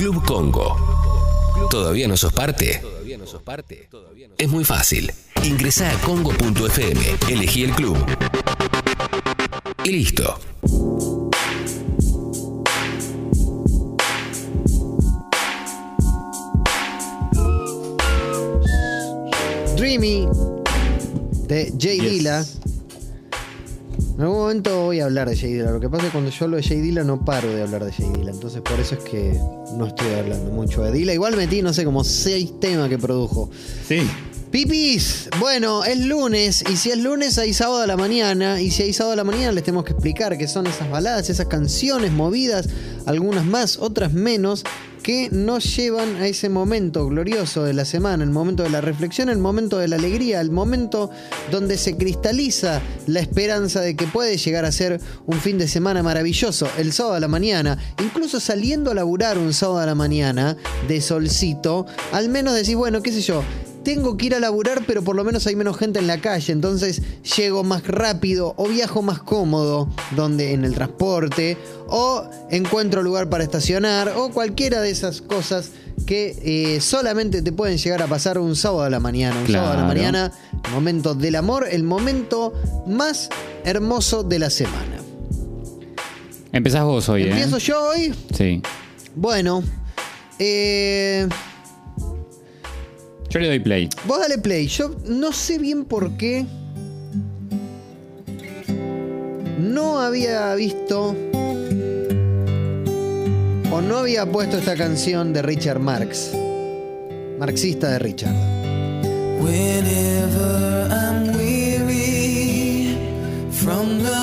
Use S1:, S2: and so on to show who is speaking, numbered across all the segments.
S1: Club Congo. ¿Todavía no sos parte? Es muy fácil. Ingresá a congo.fm, elegí el club y listo.
S2: Dreamy de Jay
S3: Yes.
S2: En algún momento voy a hablar de Jay Dilla. Lo que pasa es que cuando yo hablo de Jay Dilla no paro de hablar de Jay Dilla. Entonces por eso es que no estoy hablando mucho de Dilla. Igual metí, no sé, como seis temas que produjo.
S3: Sí.
S2: Pipis, bueno, es lunes y si es lunes hay sábado a la mañana y si hay sábado a la mañana les tenemos que explicar qué son esas baladas, esas canciones movidas, algunas más, otras menos, que nos llevan a ese momento glorioso de la semana, el momento de la reflexión, el momento de la alegría, el momento donde se cristaliza la esperanza de que puede llegar a ser un fin de semana maravilloso, el sábado a la mañana, incluso saliendo a laburar un sábado a la mañana de solcito, al menos decís, bueno, qué sé yo, tengo que ir a laburar, pero por lo menos hay menos gente en la calle, entonces llego más rápido o viajo más cómodo donde en el transporte o encuentro lugar para estacionar o cualquiera de esas cosas que eh, solamente te pueden llegar a pasar un sábado a la mañana. Un sábado a la mañana, el momento del amor, el momento más hermoso de la semana.
S3: Empezás vos hoy, ¿eh?
S2: Empiezo yo hoy.
S3: Sí.
S2: Bueno, eh,
S3: Yo le doy play.
S2: Vos dale play. Yo no sé bien por qué. No había visto. O no había puesto esta canción de Richard Marx. Marxista de Richard.
S4: Whenever I'm weary from the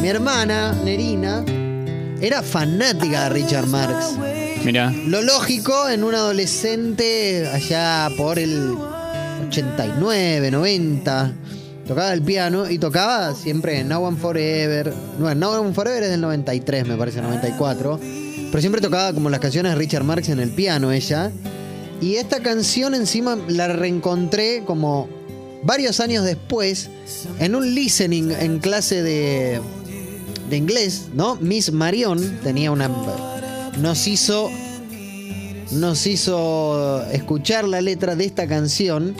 S2: Mi hermana, Nerina, era fanática de Richard Marx.
S3: Mira,
S2: Lo lógico en un adolescente allá por el 89, 90. Tocaba el piano y tocaba siempre Now and Forever. No, Now and Forever es del 93, me parece, 94. Pero siempre tocaba como las canciones de Richard Marx en el piano ella. Y esta canción encima la reencontré como varios años después en un listening en clase de, de inglés, ¿no? Miss Marion tenía una. Nos hizo. Nos hizo escuchar la letra de esta canción.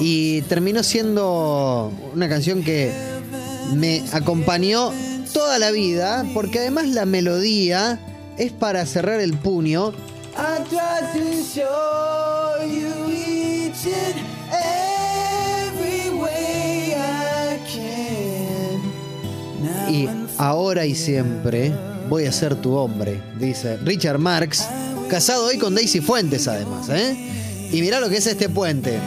S2: Y terminó siendo una canción que me acompañó toda la vida, porque además la melodía es para cerrar el puño.
S4: I try to show you each and every way I can. Now
S2: Y ahora y siempre voy a ser tu hombre, dice Richard Marx, casado hoy con Daisy Fuentes además, ¿eh? Y mirá lo que es este puente.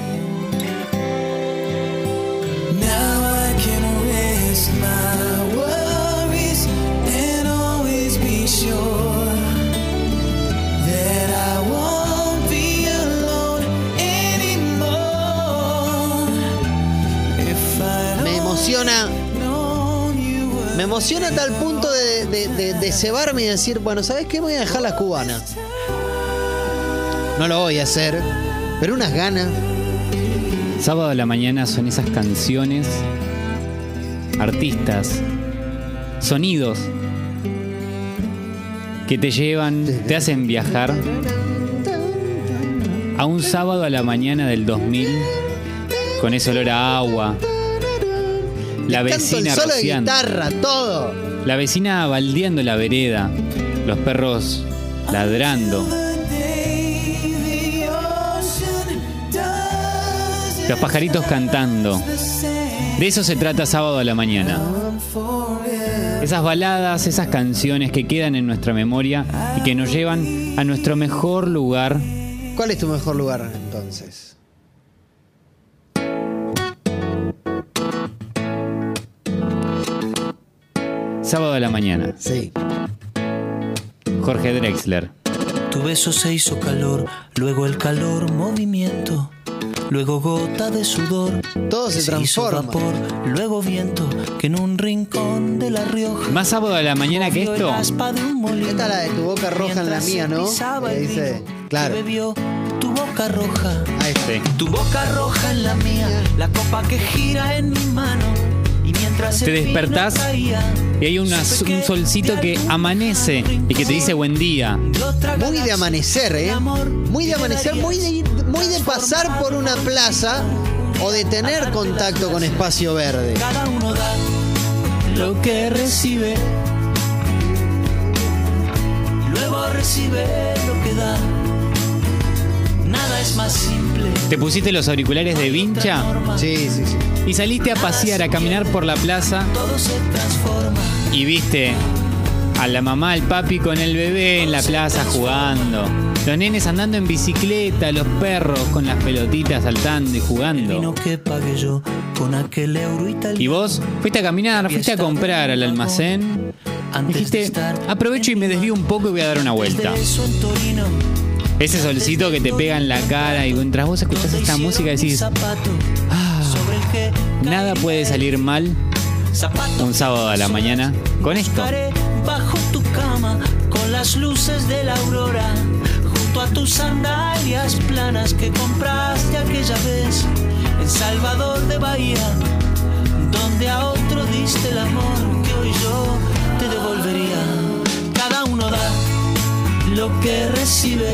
S2: Emociona a tal punto de, de, de- cebarme y decir, bueno, ¿sabes qué? Voy a dejar las cubanas. No lo voy a hacer, pero unas ganas.
S3: sábado a la mañana son esas canciones, artistas, sonidos que te llevan, te hacen viajar a un sábado a la mañana del 2000 con ese olor a agua, la
S2: Canto el
S3: vecina
S2: solo de
S3: rociando,
S2: guitarra, todo.
S3: la vecina baldeando la vereda, los perros ladrando, los pajaritos cantando. De eso se trata sábado a la mañana. Esas baladas, esas canciones que quedan en nuestra memoria y que nos llevan a nuestro mejor lugar.
S2: ¿Cuál es tu mejor lugar entonces?
S3: Sábado a la mañana.
S2: Sí.
S3: Jorge Drexler.
S5: Tu beso se hizo calor, luego el calor movimiento.
S4: luego gota de sudor.
S2: Todo se
S4: hizo
S2: transforma.
S4: vapor, luego viento que en un rincón de La Rioja.
S3: Más sábado de la mañana que esto.
S4: de.
S2: Esta es la de tu boca roja en la mía,
S4: se
S2: ¿no? dice, claro.
S4: bebió tu boca roja.
S2: Ahí está.
S4: Tu boca roja en la mía, la copa que gira en mi mano.
S3: Te despertás Y hay una- un solcito que amanece y que te dice buen día.
S2: Muy de amanecer, ¿eh? Muy de amanecer, muy de, muy de pasar por una plaza o de tener contacto con espacio verde.
S4: Cada uno da lo que recibe. Luego recibe lo que da. Nada es más simple.
S3: Te pusiste los auriculares de vincha
S2: Sí, sí, sí.
S3: y saliste a pasear, a caminar por la plaza
S4: Todo se transforma.
S3: y viste a la mamá, al papi con el bebé en la plaza jugando. Los nenes andando en bicicleta, los perros con las pelotitas saltando y jugando. Y vos fuiste a caminar, fuiste a comprar al almacén. Dijiste, aprovecho y me desvío un poco y voy a dar una vuelta. Ese solcito que te pega en la cara y mientras vos escuchás esta música decís, "Ah, nada puede salir mal un sábado a la mañana con esto.
S4: Bajo tu cama con las luces de la aurora, a tus sandalias planas que compraste aquella vez en Salvador de Bahía, donde a otro diste el amor que hoy yo te devolvería. Cada uno da lo que recibe,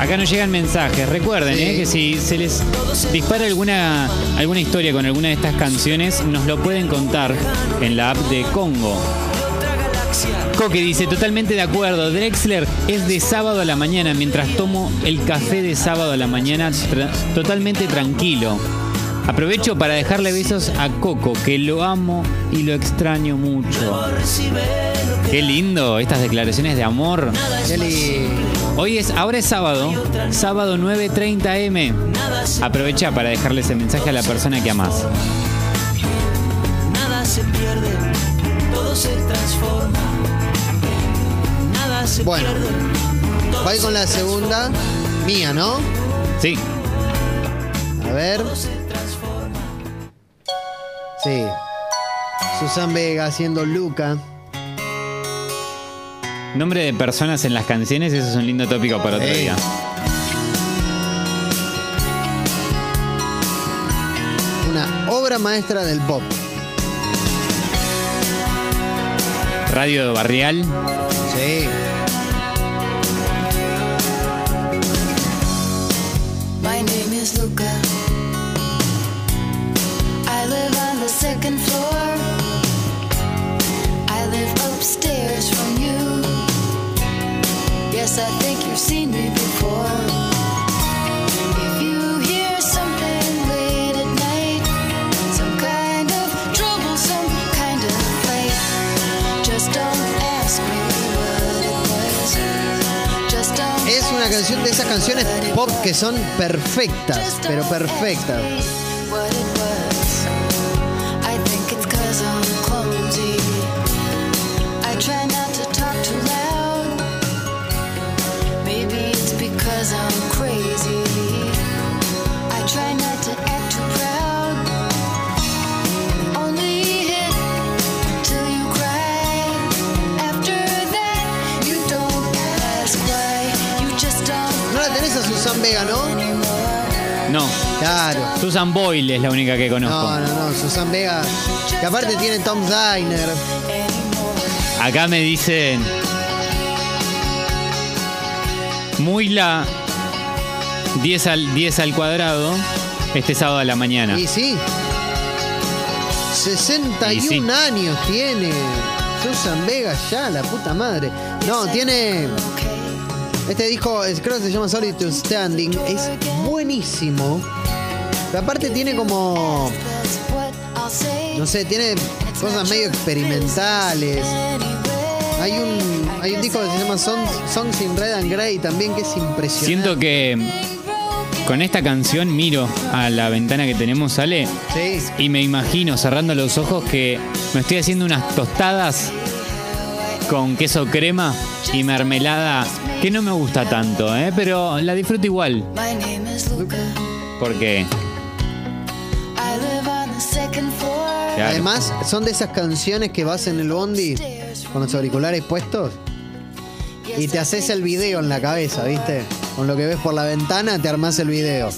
S3: Acá nos llegan mensajes. Recuerden
S2: Sí.
S3: eh, que si se les dispara alguna, alguna historia con alguna de estas canciones, nos lo pueden contar en la app de Congo. Coque dice, totalmente de acuerdo, Drexler es de sábado a la mañana mientras tomo el café de sábado a la mañana tra- totalmente tranquilo. Aprovecho para dejarle besos a Coco, que lo amo y lo extraño mucho. Qué lindo estas declaraciones de amor.
S2: Qué lindo.
S3: Hoy es, ahora es sábado, sábado 9.30 M. Aprovecha para dejarle ese mensaje a la persona que amas.
S4: nada se pierde, todo se transforma, nada se
S2: Bueno. Voy con la segunda. Mía, ¿no?
S3: Sí,
S2: A ver.
S4: se transforma.
S2: Sí. Susan Vega haciendo Luca.
S3: Nombre de personas en las canciones, eso es un lindo tópico para otro día.
S2: Una obra maestra del pop.
S3: Radio Barrial,
S2: Sí.
S5: My name is Luca. I live on the second floor. Me what it was. Just don't
S2: Es una canción de esas canciones pop que son perfectas, pero perfectas. Susan
S3: Boyle es la única que conozco.
S2: No, no, no. Susan Vega. Que aparte tiene Tom Diner.
S3: Acá me dicen. Muy la 10 al, 10 al cuadrado este sábado a la mañana.
S2: Y sí. 61
S3: Y sí.
S2: años tiene. Susan Vega ya, la puta madre. No, tiene. Este disco, creo que se llama Solitude Standing. Es buenísimo. Pero aparte tiene como, no sé, tiene cosas medio experimentales. Hay un, hay un disco que se llama Songs, Songs in Red and Grey también que es impresionante.
S3: Siento que con esta canción miro a la ventana que tenemos, sale,
S2: Sí,
S3: y me imagino cerrando los ojos que me estoy haciendo unas tostadas con queso crema y mermelada, que no me gusta tanto, ¿eh? pero la disfruto igual, porque Claro.
S2: Además, son de esas canciones que vas en el bondi con los auriculares puestos y te haces el video en la cabeza, ¿viste? Con lo que ves por la ventana te armás el video.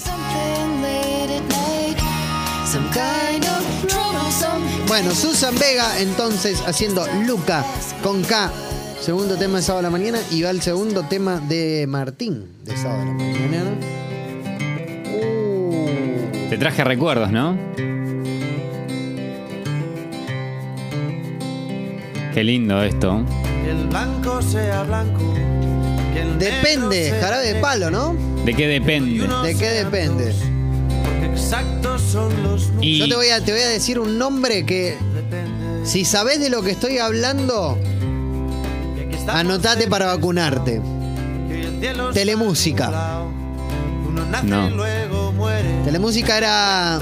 S2: Bueno, Susan Vega entonces haciendo Luca con K. Segundo tema de sábado a la mañana y va el segundo tema de Martín de sábado a la mañana. Uh,
S3: te traje recuerdos, ¿no? Qué lindo esto.
S6: Que el blanco sea blanco. que el
S2: depende,
S6: negro sea
S2: jarabe de palo, ¿no?
S3: ¿De qué depende?
S2: ¿De qué depende?
S6: exactos son los números.
S3: Y
S2: Yo te voy, a, te voy a decir un nombre que,
S6: Depende.
S2: si sabés de lo que estoy hablando, anotate para vacunarte. Telemúsica.
S6: Nace
S3: No.
S6: y luego muere.
S2: Telemúsica era,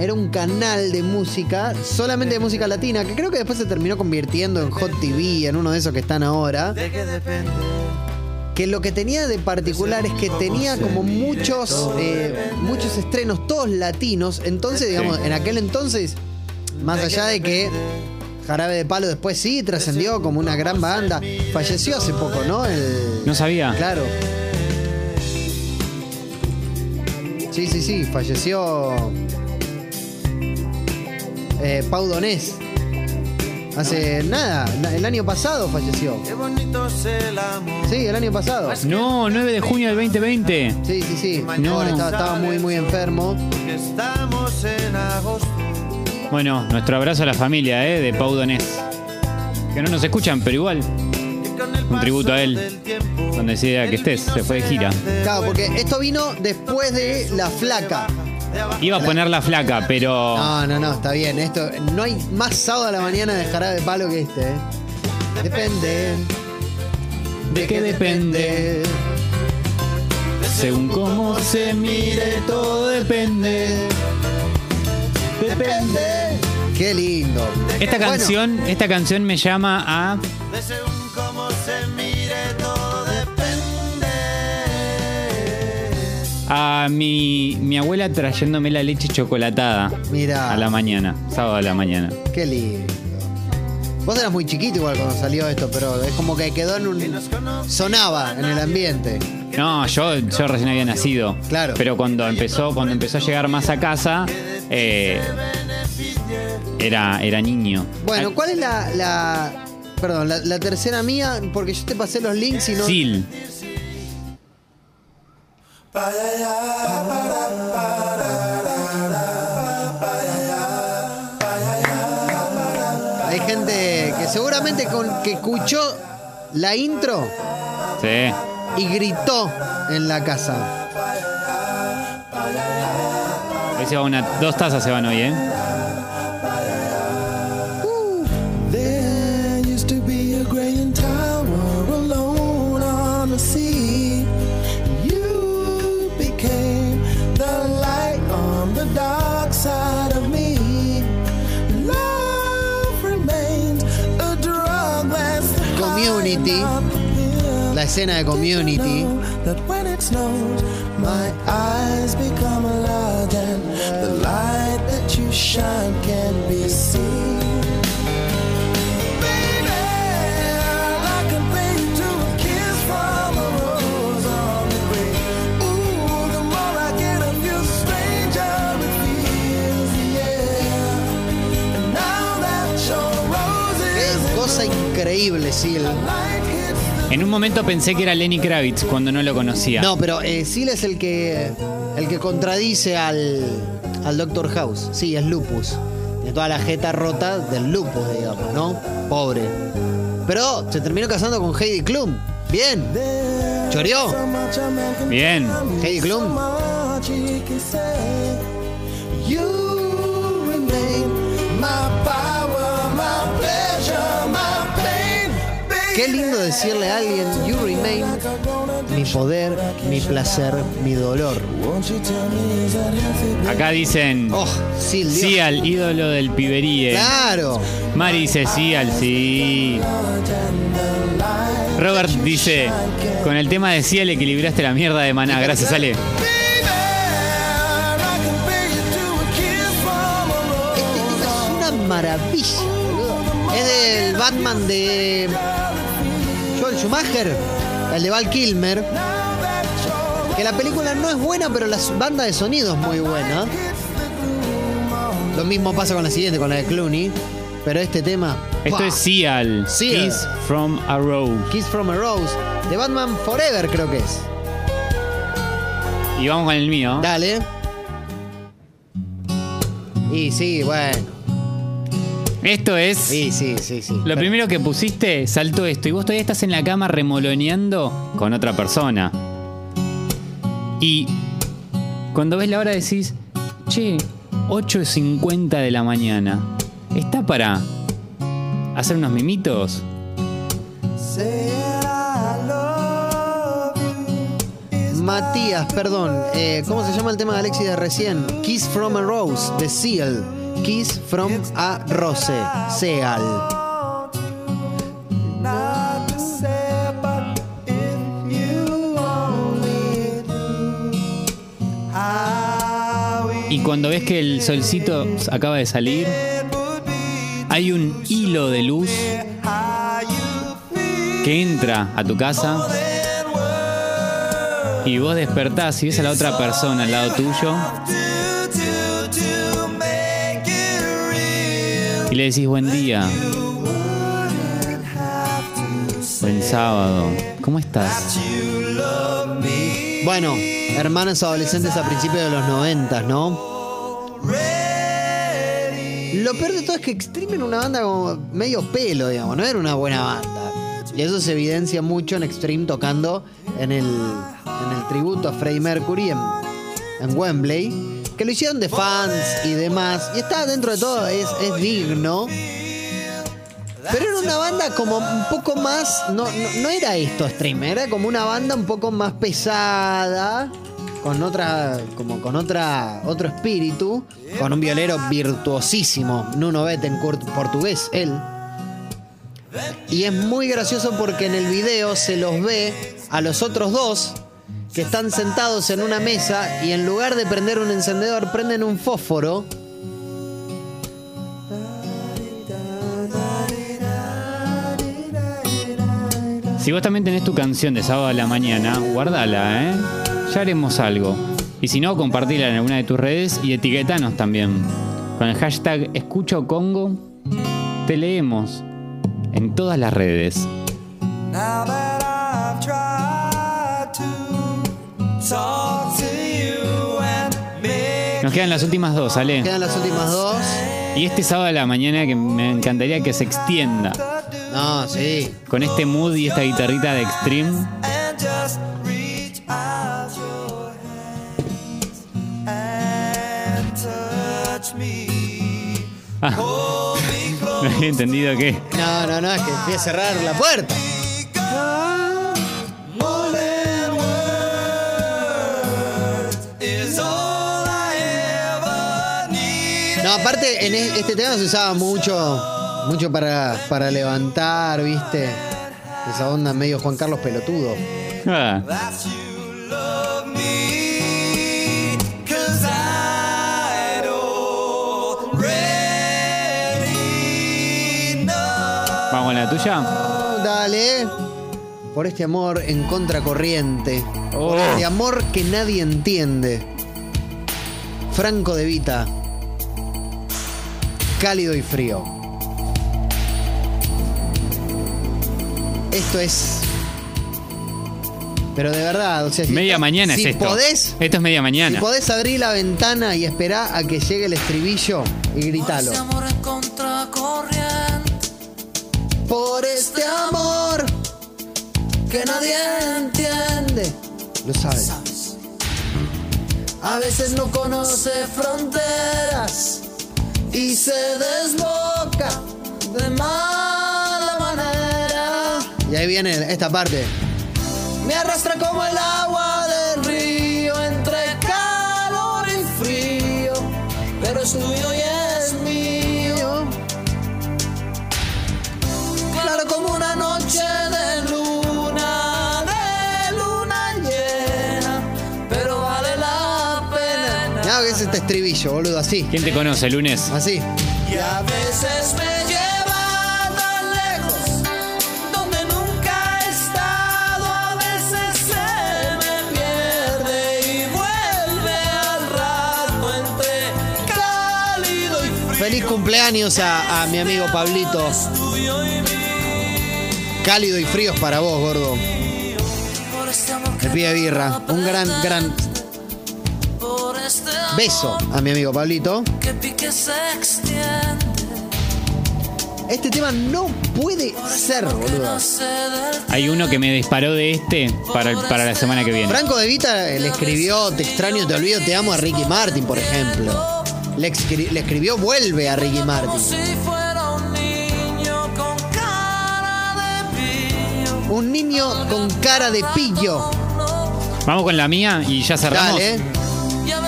S2: era un canal de música, solamente de música latina, que creo que después se terminó convirtiendo en Hot TV, en uno de esos que están ahora.
S6: ¿De qué depende?
S2: que lo que tenía de particular es que tenía como muchos eh, muchos estrenos todos latinos entonces digamos en aquel entonces más allá de que Jarabe de Palo después sí trascendió como una gran banda falleció hace poco no El-
S3: no sabía.
S2: claro sí sí sí falleció eh, Pau Donés hace nada el año pasado falleció
S6: Qué bonito es el amor.
S2: sí el año pasado
S3: No, 9 de junio del 2020.
S2: Sí, sí, sí.
S3: No.
S2: Estaba, estaba muy, muy enfermo.
S6: Porque estamos en agosto.
S3: Bueno, nuestro abrazo a la familia ¿eh? de Pau Donés. Que no nos escuchan, pero igual, un tributo a él. Donde sea que estés, se fue de gira.
S2: Claro, porque esto vino después de La Flaca.
S3: Iba a poner la flaca, pero.
S2: No, no, no, está bien. Esto, no hay más sábado a la mañana de jarabe de palo que este, ¿eh? Depende.
S3: ¿De qué depende? Según cómo se mire, todo depende. Depende.
S2: Qué lindo.
S3: Esta
S2: Bueno,
S3: canción, esta canción me llama a. a mi, mi abuela trayéndome la leche chocolatada
S2: Mirá.
S3: a la mañana, sábado a la mañana.
S2: Qué lindo. Vos eras muy chiquito igual cuando salió esto, pero es como que quedó en un. sonaba en el ambiente.
S3: No, yo, yo recién había nacido.
S2: Claro.
S3: Pero cuando empezó, cuando empezó a llegar más a casa, eh, era, era niño.
S2: Bueno, ¿cuál es la. la- perdón, la, la tercera mía? Porque yo te pasé los links y no.
S3: Sil.
S2: Hay gente que seguramente con, que escuchó la intro
S3: Sí.
S2: y gritó en la casa.
S3: Hoy se va una, dos tazas se van hoy, ¿eh?
S2: Escena de community. Increíble,
S7: the
S3: En un momento pensé que era Lenny Kravitz cuando no lo conocía.
S2: No, pero eh, Sil es el que el que contradice al, al Doctor House. Sí, es lupus. Tiene toda la jeta rota del lupus, digamos, ¿no? Pobre. Pero se terminó casando con Heidi Klum. Bien. Choreó.
S3: Bien.
S2: Heidi Klum. Qué lindo decirle a alguien, you remain, mi poder, mi placer, mi dolor.
S3: Acá dicen
S2: Oh, sí.
S3: Cial, ídolo del piberíe.
S2: Claro.
S3: Mari dice Cial, sí. Robert dice, con el tema de Cial equilibraste la mierda de maná. Gracias, Ale.
S2: Este tema es una maravilla, boludo. Es del Batman de Joel Schumacher, el de Val Kilmer. Que la película no es buena, pero la banda de sonido es muy buena. Lo mismo pasa con la siguiente, con la de Clooney. Pero este tema.
S3: Esto es Cial,
S2: Cial.
S3: Kiss from a Rose.
S2: Kiss from a Rose. De Batman Forever, creo que es.
S3: Y vamos con el mío.
S2: Dale. Y sí, bueno.
S3: Esto es...
S2: Sí, sí, sí, sí.
S3: Lo primero que pusiste, saltó esto. Y vos todavía estás en la cama remoloneando con otra persona. Y cuando ves la hora decís, che, 8.50 de la mañana. ¿Está para hacer unos mimitos?
S2: Matías, perdón. eh, ¿Cómo se llama el tema de Alexi de recién? Kiss from a Rose, de Seal. Kiss from a Rose, Seal.
S3: Y cuando ves que el solcito acaba de salir, hay un hilo de luz que entra a tu casa y vos despertás y ves a la otra persona al lado tuyo le decís buen día. Buen sábado. ¿Cómo estás?
S2: Bueno, hermanas adolescentes a principios de los 90, ¿no? Lo peor de todo es que Extreme era una banda como medio pelo, digamos, no era una buena banda. Y eso se evidencia mucho en Extreme tocando en el, tributo a Freddie Mercury en Wembley, que lo hicieron de fans y demás. Y está dentro de todo, es, es digno. Pero era una banda como un poco más. No, no, no era esto Extreme, era como una banda un poco más pesada. Con otra. como con otra. otro espíritu. Con un violero virtuosísimo. Nuno Bettencourt, portugués, él. Y es muy gracioso porque en el video se los ve a los otros dos que están sentados en una mesa y en lugar de prender un encendedor, prenden un fósforo.
S3: Si vos también tenés tu canción de sábado a la mañana, guardala, ¿eh? Ya haremos algo. Y si no, compartila en alguna de tus redes y etiquetanos también. Con el hashtag Escucho Congo, te leemos en todas las redes. Nos quedan las últimas dos, Ale.
S2: Quedan las últimas dos.
S3: Y este sábado a la mañana que me encantaría que se extienda
S2: No, sí.
S3: con este mood y esta guitarrita de Extreme. Ah, no había entendido que.
S2: No, no, no, es que fui a cerrar la puerta. Aparte, en este tema se usaba mucho, mucho para, para levantar, ¿viste? Esa onda medio Juan Carlos pelotudo.
S3: Ah. Vamos a la tuya.
S2: Dale. Por este amor en contracorriente. Por
S3: Oh.
S2: este amor que nadie entiende. Franco de Vita. Cálido y frío. Esto es. Pero de verdad, o sea, si
S3: Media
S2: estás-
S3: mañana
S2: si
S3: es esto.
S2: Podés,
S3: Esto es media mañana.
S2: si podés abrir la ventana y esperar a que llegue el estribillo y gritalo.
S5: Ese amor en contracorriente.
S2: Por este amor que nadie entiende. Lo sabes. A veces no conoce fronteras y se desboca de mala manera. Y ahí viene esta parte. Me arrastra como el agua del río entre calor y frío, pero es tuyo este estribillo, boludo, así,
S3: ¿Quién te conoce, lunes?
S2: así.
S4: Y a veces me lleva tan lejos donde nunca he estado. A veces se me pierde y vuelve al rato entre cálido y frío.
S2: Feliz cumpleaños a, a mi amigo Pablito.
S4: y mío.
S2: Cálido y frío es para vos, gordo.
S4: Por este
S2: pide birra. Un gran, gran
S4: este
S2: beso a mi amigo Pablito. Este tema no puede ser, boludo.
S3: Hay uno que me disparó de este para, para la semana que viene.
S2: Franco De Vita le escribió Te extraño, te olvido, te amo a Ricky Martin, por ejemplo. Le, escri- le escribió Vuelve a Ricky Martin.
S4: si fuera un niño con cara de pillo.
S2: Un niño con cara de pillo.
S3: Vamos con la mía y ya cerramos.
S2: Dale.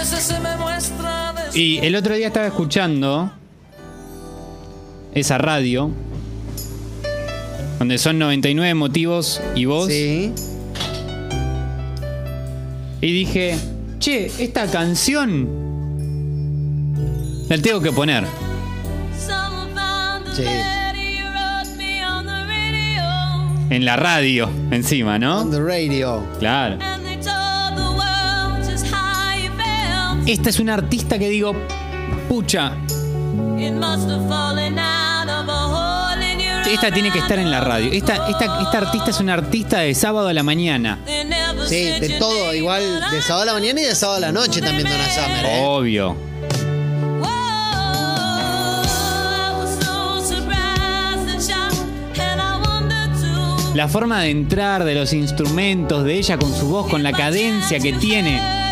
S4: Y a veces se me muestra de
S3: Y el otro día estaba escuchando esa radio donde son 99 motivos y vos
S2: Sí.
S3: y dije, "Che, esta canción la tengo que poner."
S2: Sí.
S3: En la radio, encima,
S2: On
S3: ¿no?
S2: the radio.
S3: Claro. Esta es una artista que digo, pucha, esta tiene que estar en la radio. Esta, esta, esta artista es una artista de sábado a la mañana.
S2: Sí, de todo, igual de sábado a la mañana y de sábado a la noche también Donna Summer, ¿eh?
S3: Obvio. La forma de entrar de los instrumentos de ella con su voz, con la cadencia que tiene.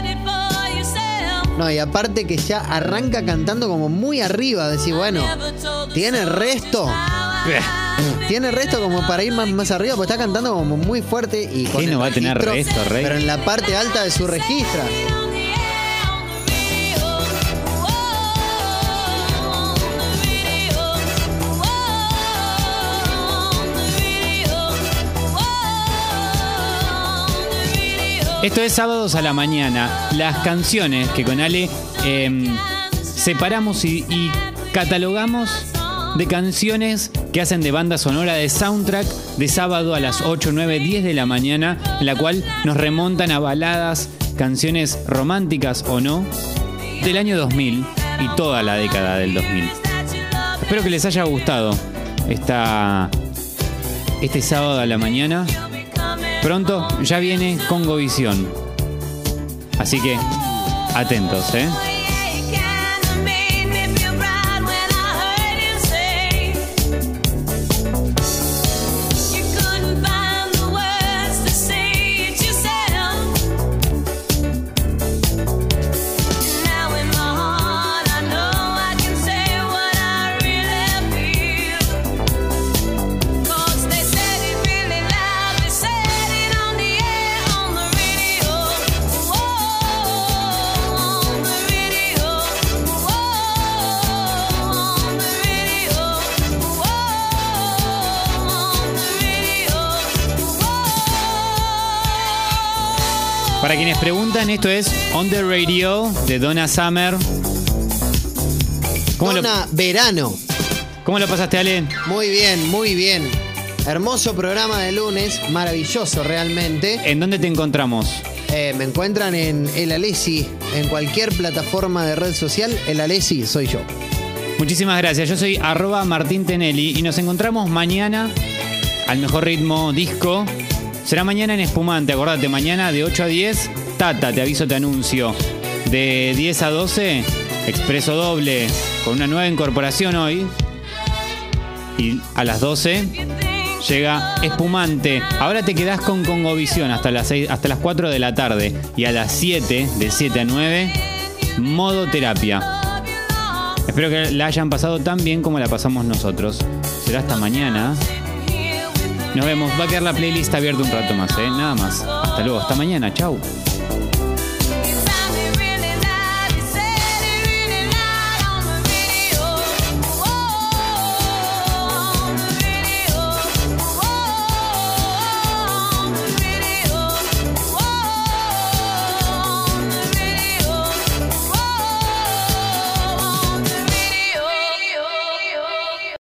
S2: No, y aparte que ya arranca cantando como muy arriba, decir, bueno, tiene resto. Tiene resto como para ir más, más arriba, porque está cantando como muy fuerte y con
S3: ¿Qué
S2: el
S3: no va a tener
S2: registro,
S3: resto, Rey?
S2: Pero en la parte alta de su registra.
S3: Esto es sábados a la mañana. Las canciones que con Ale em, separamos y, catalogamos de canciones que hacen de banda sonora de soundtrack de sábado a las 8, 9, 10 de la mañana, en la cual nos remontan a baladas, canciones románticas o no, del año 2000 y toda la década del 2000. Espero que les haya gustado esta, este sábado a la mañana. Pronto ya viene Congovisión. Así que atentos, ¿eh? Para quienes preguntan, esto es On the Radio de Donna Summer. ¿Cómo, lo,
S2: Donna Verano.
S3: ¿Cómo lo pasaste, Ale?
S2: Muy bien, muy bien. Hermoso programa de lunes, maravilloso realmente.
S3: ¿En dónde te encontramos?
S2: Eh, me encuentran en El Alesi, en cualquier plataforma de red social. El Alesi soy yo.
S3: Muchísimas gracias. Yo soy arroba Martín Tenelli y nos encontramos mañana al mejor ritmo disco. Será mañana en Espumante, acordate, mañana de 8 a 10, Tata, te aviso, te anuncio. De 10 a 12, Expreso Doble, con una nueva incorporación hoy. Y a las 12, Llega espumante. Ahora te quedás con Congovisión hasta las, seis- hasta las 4 de la tarde. Y a las 7, de 7 a 9, modo terapia. Espero que la hayan pasado tan bien como la pasamos nosotros. Será hasta mañana. Nos vemos. Va a quedar la playlist abierta un rato más, ¿eh? Nada más. Hasta luego. Hasta mañana. Chau.